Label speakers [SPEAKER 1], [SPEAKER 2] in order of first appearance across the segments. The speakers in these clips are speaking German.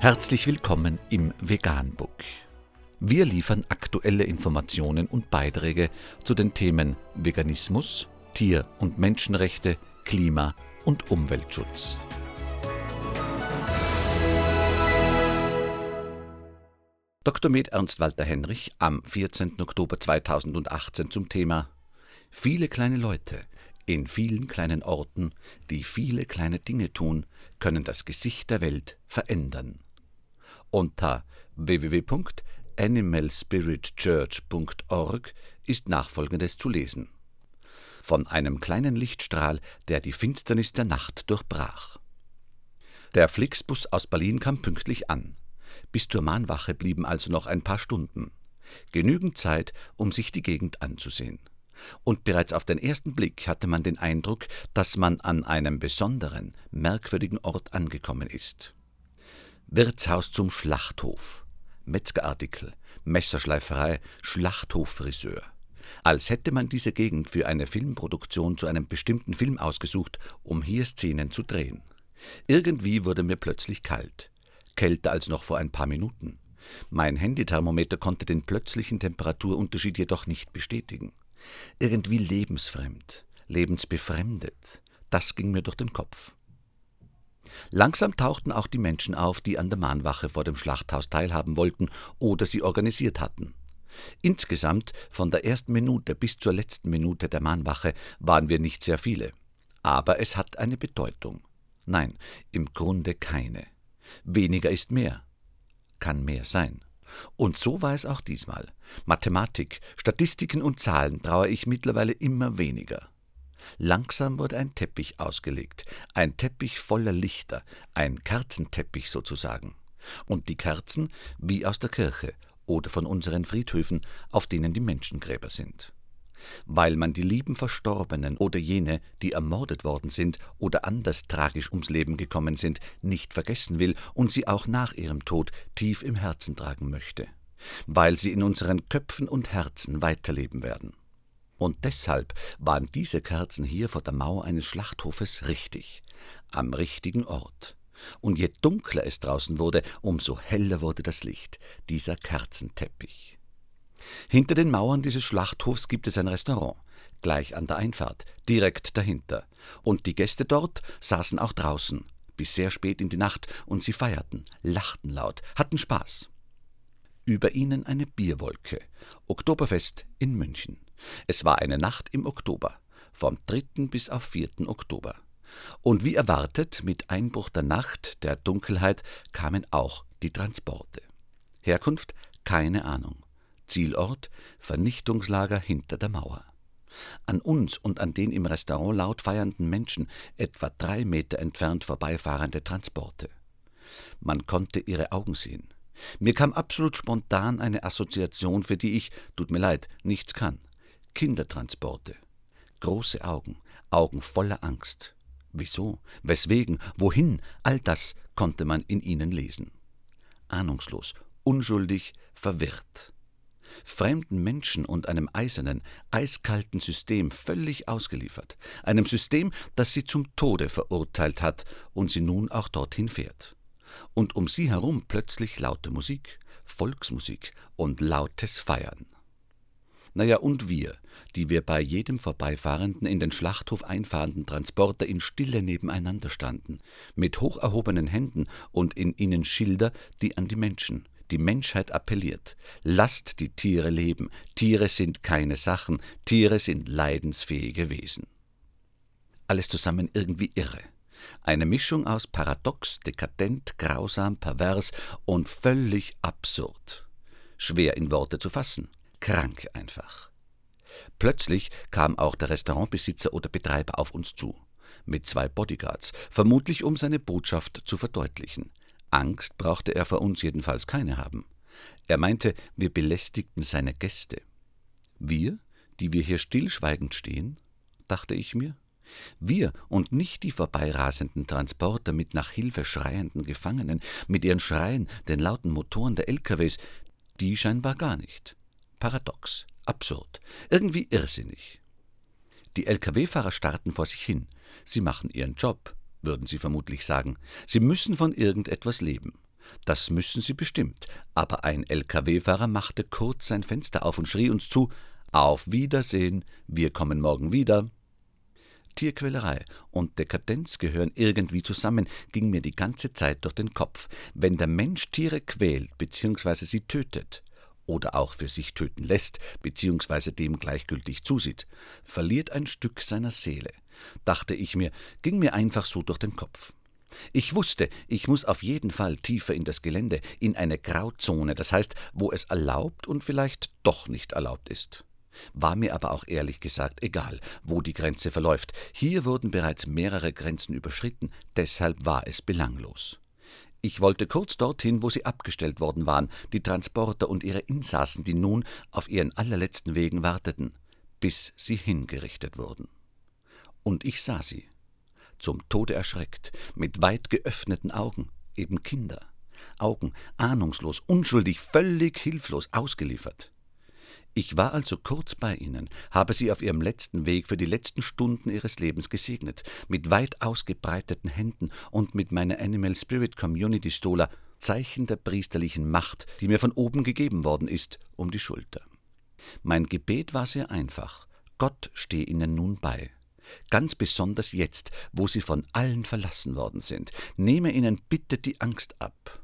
[SPEAKER 1] Herzlich willkommen im Veganbook. Wir liefern aktuelle Informationen und Beiträge zu den Themen Veganismus, Tier- und Menschenrechte, Klima- und Umweltschutz. Dr. Med Ernst Walter Henrich am 14. Oktober 2018 zum Thema Viele kleine Leute in vielen kleinen Orten, die viele kleine Dinge tun, können das Gesicht der Welt verändern. Unter www.animalspiritchurch.org ist nachfolgendes zu lesen. Von einem kleinen Lichtstrahl, der die Finsternis der Nacht durchbrach. Der Flixbus aus Berlin kam pünktlich an. Bis zur Mahnwache blieben also noch ein paar Stunden. Genügend Zeit, um sich die Gegend anzusehen. Und bereits auf den ersten Blick hatte man den Eindruck, dass man an einem besonderen, merkwürdigen Ort angekommen ist. Wirtshaus zum Schlachthof. Metzgerartikel, Messerschleiferei, Schlachthofriseur. Als hätte man diese Gegend für eine Filmproduktion zu einem bestimmten Film ausgesucht, um hier Szenen zu drehen. Irgendwie wurde mir plötzlich kalt kälter als noch vor ein paar Minuten. Mein Handythermometer konnte den plötzlichen Temperaturunterschied jedoch nicht bestätigen. Irgendwie lebensfremd, lebensbefremdet, das ging mir durch den Kopf. Langsam tauchten auch die Menschen auf, die an der Mahnwache vor dem Schlachthaus teilhaben wollten oder sie organisiert hatten. Insgesamt von der ersten Minute bis zur letzten Minute der Mahnwache waren wir nicht sehr viele. Aber es hat eine Bedeutung. Nein, im Grunde keine. Weniger ist mehr. Kann mehr sein. Und so war es auch diesmal. Mathematik, Statistiken und Zahlen traue ich mittlerweile immer weniger. Langsam wurde ein Teppich ausgelegt, ein Teppich voller Lichter, ein Kerzenteppich sozusagen. Und die Kerzen wie aus der Kirche oder von unseren Friedhöfen, auf denen die Menschengräber sind weil man die lieben Verstorbenen oder jene, die ermordet worden sind oder anders tragisch ums Leben gekommen sind, nicht vergessen will und sie auch nach ihrem Tod tief im Herzen tragen möchte, weil sie in unseren Köpfen und Herzen weiterleben werden. Und deshalb waren diese Kerzen hier vor der Mauer eines Schlachthofes richtig, am richtigen Ort. Und je dunkler es draußen wurde, umso heller wurde das Licht, dieser Kerzenteppich. Hinter den Mauern dieses Schlachthofs gibt es ein Restaurant, gleich an der Einfahrt, direkt dahinter. Und die Gäste dort saßen auch draußen, bis sehr spät in die Nacht, und sie feierten, lachten laut, hatten Spaß. Über ihnen eine Bierwolke. Oktoberfest in München. Es war eine Nacht im Oktober, vom 3. bis auf 4. Oktober. Und wie erwartet, mit Einbruch der Nacht, der Dunkelheit, kamen auch die Transporte. Herkunft keine Ahnung. Zielort Vernichtungslager hinter der Mauer. An uns und an den im Restaurant laut feiernden Menschen etwa drei Meter entfernt vorbeifahrende Transporte. Man konnte ihre Augen sehen. Mir kam absolut spontan eine Assoziation, für die ich, tut mir leid, nichts kann. Kindertransporte. Große Augen, Augen voller Angst. Wieso? Weswegen? Wohin? All das konnte man in ihnen lesen. Ahnungslos, unschuldig, verwirrt fremden Menschen und einem eisernen, eiskalten System völlig ausgeliefert, einem System, das sie zum Tode verurteilt hat und sie nun auch dorthin fährt. Und um sie herum plötzlich laute Musik, Volksmusik und lautes Feiern. Naja, und wir, die wir bei jedem vorbeifahrenden in den Schlachthof einfahrenden Transporter in Stille nebeneinander standen, mit hoch erhobenen Händen und in ihnen Schilder, die an die Menschen, die Menschheit appelliert. Lasst die Tiere leben. Tiere sind keine Sachen. Tiere sind leidensfähige Wesen. Alles zusammen irgendwie irre. Eine Mischung aus paradox, dekadent, grausam, pervers und völlig absurd. Schwer in Worte zu fassen. Krank einfach. Plötzlich kam auch der Restaurantbesitzer oder Betreiber auf uns zu. Mit zwei Bodyguards, vermutlich um seine Botschaft zu verdeutlichen. Angst brauchte er vor uns jedenfalls keine haben. Er meinte, wir belästigten seine Gäste. Wir, die wir hier stillschweigend stehen, dachte ich mir. Wir und nicht die vorbeirasenden Transporter mit nach Hilfe schreienden Gefangenen, mit ihren Schreien, den lauten Motoren der LKWs, die scheinbar gar nicht. Paradox, absurd, irgendwie irrsinnig. Die Lkw-Fahrer starten vor sich hin. Sie machen ihren Job, würden Sie vermutlich sagen. Sie müssen von irgendetwas leben. Das müssen sie bestimmt. Aber ein Lkw-Fahrer machte kurz sein Fenster auf und schrie uns zu: Auf Wiedersehen, wir kommen morgen wieder. Tierquälerei und Dekadenz gehören irgendwie zusammen, ging mir die ganze Zeit durch den Kopf. Wenn der Mensch Tiere quält bzw. sie tötet, oder auch für sich töten lässt bzw. dem gleichgültig zusieht, verliert ein Stück seiner Seele, dachte ich mir, ging mir einfach so durch den Kopf. Ich wusste, ich muss auf jeden Fall tiefer in das Gelände, in eine Grauzone, das heißt, wo es erlaubt und vielleicht doch nicht erlaubt ist. War mir aber auch ehrlich gesagt egal, wo die Grenze verläuft. Hier wurden bereits mehrere Grenzen überschritten, deshalb war es belanglos. Ich wollte kurz dorthin, wo sie abgestellt worden waren, die Transporter und ihre Insassen, die nun auf ihren allerletzten Wegen warteten, bis sie hingerichtet wurden. Und ich sah sie, zum Tode erschreckt, mit weit geöffneten Augen, eben Kinder, Augen ahnungslos, unschuldig, völlig hilflos ausgeliefert. Ich war also kurz bei ihnen, habe sie auf ihrem letzten Weg für die letzten Stunden ihres Lebens gesegnet, mit weit ausgebreiteten Händen und mit meiner Animal Spirit Community Stola, Zeichen der priesterlichen Macht, die mir von oben gegeben worden ist, um die Schulter. Mein Gebet war sehr einfach. Gott stehe ihnen nun bei. Ganz besonders jetzt, wo sie von allen verlassen worden sind. Nehme ihnen bitte die Angst ab.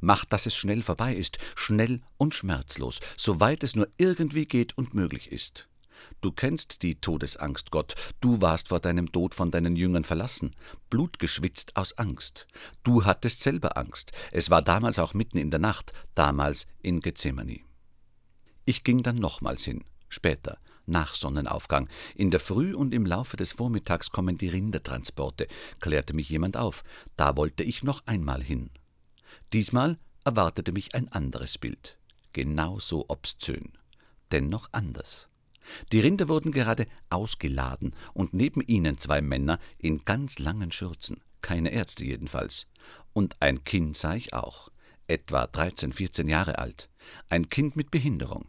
[SPEAKER 1] Macht, dass es schnell vorbei ist, schnell und schmerzlos, soweit es nur irgendwie geht und möglich ist. Du kennst die Todesangst, Gott, du warst vor deinem Tod von deinen Jüngern verlassen, blutgeschwitzt aus Angst. Du hattest selber Angst, es war damals auch mitten in der Nacht, damals in Gethsemane. Ich ging dann nochmals hin, später, nach Sonnenaufgang. In der Früh und im Laufe des Vormittags kommen die Rindertransporte, klärte mich jemand auf. Da wollte ich noch einmal hin. Diesmal erwartete mich ein anderes Bild, genauso obszön, dennoch anders. Die Rinder wurden gerade ausgeladen und neben ihnen zwei Männer in ganz langen Schürzen, keine Ärzte jedenfalls. Und ein Kind sah ich auch, etwa 13, 14 Jahre alt, ein Kind mit Behinderung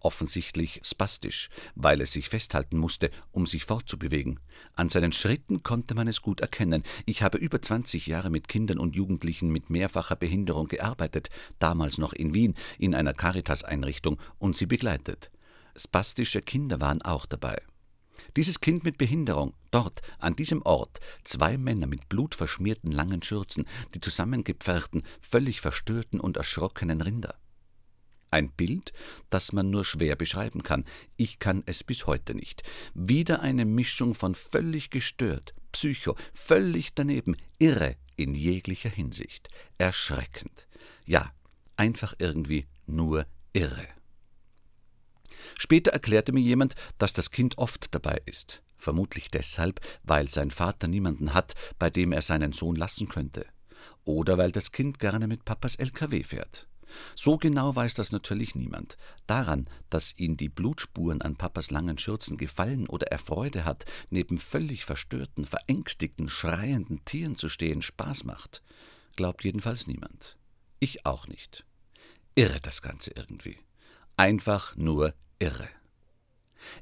[SPEAKER 1] offensichtlich spastisch, weil es sich festhalten musste, um sich fortzubewegen. An seinen Schritten konnte man es gut erkennen. Ich habe über 20 Jahre mit Kindern und Jugendlichen mit mehrfacher Behinderung gearbeitet, damals noch in Wien, in einer Caritas-Einrichtung und sie begleitet. Spastische Kinder waren auch dabei. Dieses Kind mit Behinderung, dort, an diesem Ort, zwei Männer mit blutverschmierten langen Schürzen, die zusammengepferchten, völlig verstörten und erschrockenen Rinder. Ein Bild, das man nur schwer beschreiben kann. Ich kann es bis heute nicht. Wieder eine Mischung von völlig gestört, psycho, völlig daneben, irre in jeglicher Hinsicht. Erschreckend. Ja, einfach irgendwie nur irre. Später erklärte mir jemand, dass das Kind oft dabei ist. Vermutlich deshalb, weil sein Vater niemanden hat, bei dem er seinen Sohn lassen könnte. Oder weil das Kind gerne mit Papas LKW fährt. So genau weiß das natürlich niemand. Daran, dass ihn die Blutspuren an Papas langen Schürzen gefallen oder er Freude hat, neben völlig verstörten, verängstigten, schreienden Tieren zu stehen, Spaß macht, glaubt jedenfalls niemand. Ich auch nicht. Irre das Ganze irgendwie. Einfach nur irre.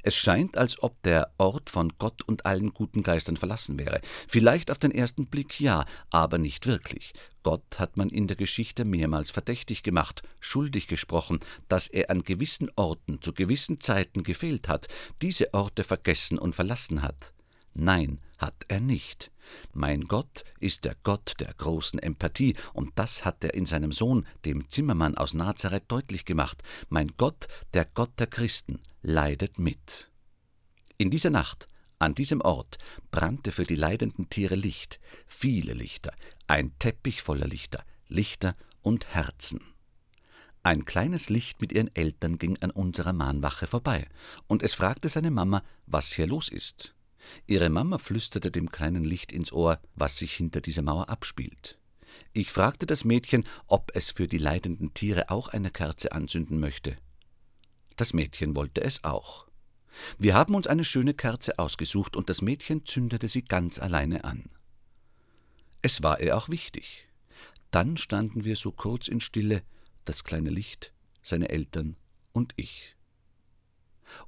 [SPEAKER 1] Es scheint, als ob der Ort von Gott und allen guten Geistern verlassen wäre. Vielleicht auf den ersten Blick ja, aber nicht wirklich. Gott hat man in der Geschichte mehrmals verdächtig gemacht, schuldig gesprochen, dass er an gewissen Orten zu gewissen Zeiten gefehlt hat, diese Orte vergessen und verlassen hat. Nein, hat er nicht. Mein Gott ist der Gott der großen Empathie, und das hat er in seinem Sohn, dem Zimmermann aus Nazareth, deutlich gemacht. Mein Gott, der Gott der Christen, leidet mit. In dieser Nacht, an diesem Ort, brannte für die leidenden Tiere Licht, viele Lichter, ein Teppich voller Lichter, Lichter und Herzen. Ein kleines Licht mit ihren Eltern ging an unserer Mahnwache vorbei, und es fragte seine Mama, was hier los ist. Ihre Mama flüsterte dem kleinen Licht ins Ohr, was sich hinter dieser Mauer abspielt. Ich fragte das Mädchen, ob es für die leidenden Tiere auch eine Kerze anzünden möchte. Das Mädchen wollte es auch. Wir haben uns eine schöne Kerze ausgesucht und das Mädchen zündete sie ganz alleine an. Es war ihr auch wichtig. Dann standen wir so kurz in Stille, das kleine Licht, seine Eltern und ich.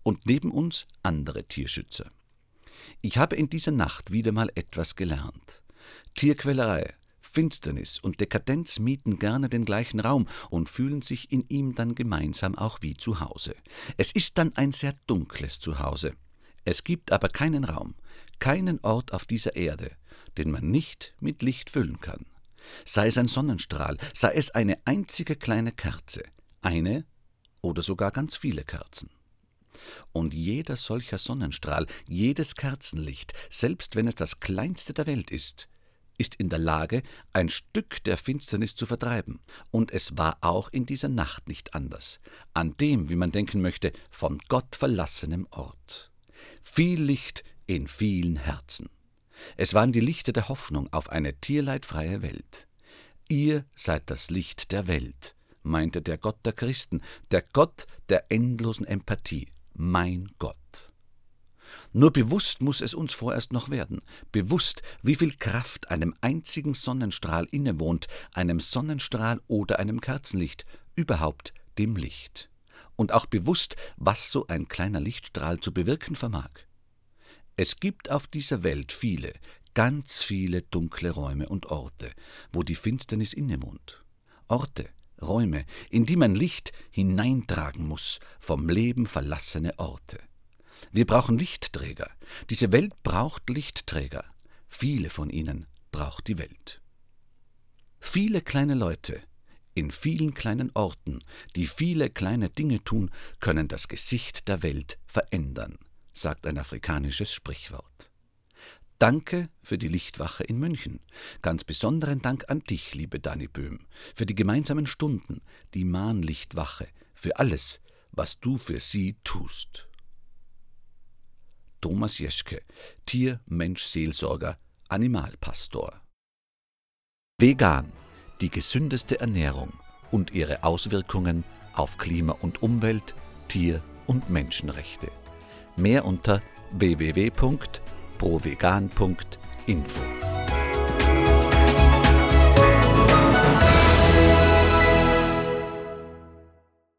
[SPEAKER 1] Und neben uns andere Tierschützer. Ich habe in dieser Nacht wieder mal etwas gelernt. Tierquälerei, Finsternis und Dekadenz mieten gerne den gleichen Raum und fühlen sich in ihm dann gemeinsam auch wie zu Hause. Es ist dann ein sehr dunkles Zuhause. Es gibt aber keinen Raum, keinen Ort auf dieser Erde, den man nicht mit Licht füllen kann. Sei es ein Sonnenstrahl, sei es eine einzige kleine Kerze, eine oder sogar ganz viele Kerzen. Und jeder solcher Sonnenstrahl, jedes Kerzenlicht, selbst wenn es das kleinste der Welt ist, ist in der Lage, ein Stück der Finsternis zu vertreiben. Und es war auch in dieser Nacht nicht anders, an dem, wie man denken möchte, von Gott verlassenem Ort. Viel Licht in vielen Herzen. Es waren die Lichter der Hoffnung auf eine tierleidfreie Welt. Ihr seid das Licht der Welt, meinte der Gott der Christen, der Gott der endlosen Empathie, mein Gott. Nur bewusst muss es uns vorerst noch werden, bewusst, wie viel Kraft einem einzigen Sonnenstrahl innewohnt, einem Sonnenstrahl oder einem Kerzenlicht, überhaupt dem Licht. Und auch bewusst, was so ein kleiner Lichtstrahl zu bewirken vermag. Es gibt auf dieser Welt viele, ganz viele dunkle Räume und Orte, wo die Finsternis innewohnt. Orte, Räume, in die man Licht hineintragen muss, vom Leben verlassene Orte. Wir brauchen Lichtträger. Diese Welt braucht Lichtträger. Viele von ihnen braucht die Welt. Viele kleine Leute in vielen kleinen Orten, die viele kleine Dinge tun, können das Gesicht der Welt verändern, sagt ein afrikanisches Sprichwort. Danke für die Lichtwache in München. Ganz besonderen Dank an dich, liebe Dani Böhm, für die gemeinsamen Stunden, die Mahnlichtwache, für alles, was du für sie tust. Thomas Jeschke, Tier, Mensch, Seelsorger, Animalpastor. Vegan, die gesündeste Ernährung und ihre Auswirkungen auf Klima und Umwelt, Tier- und Menschenrechte. Mehr unter www.provegan.info.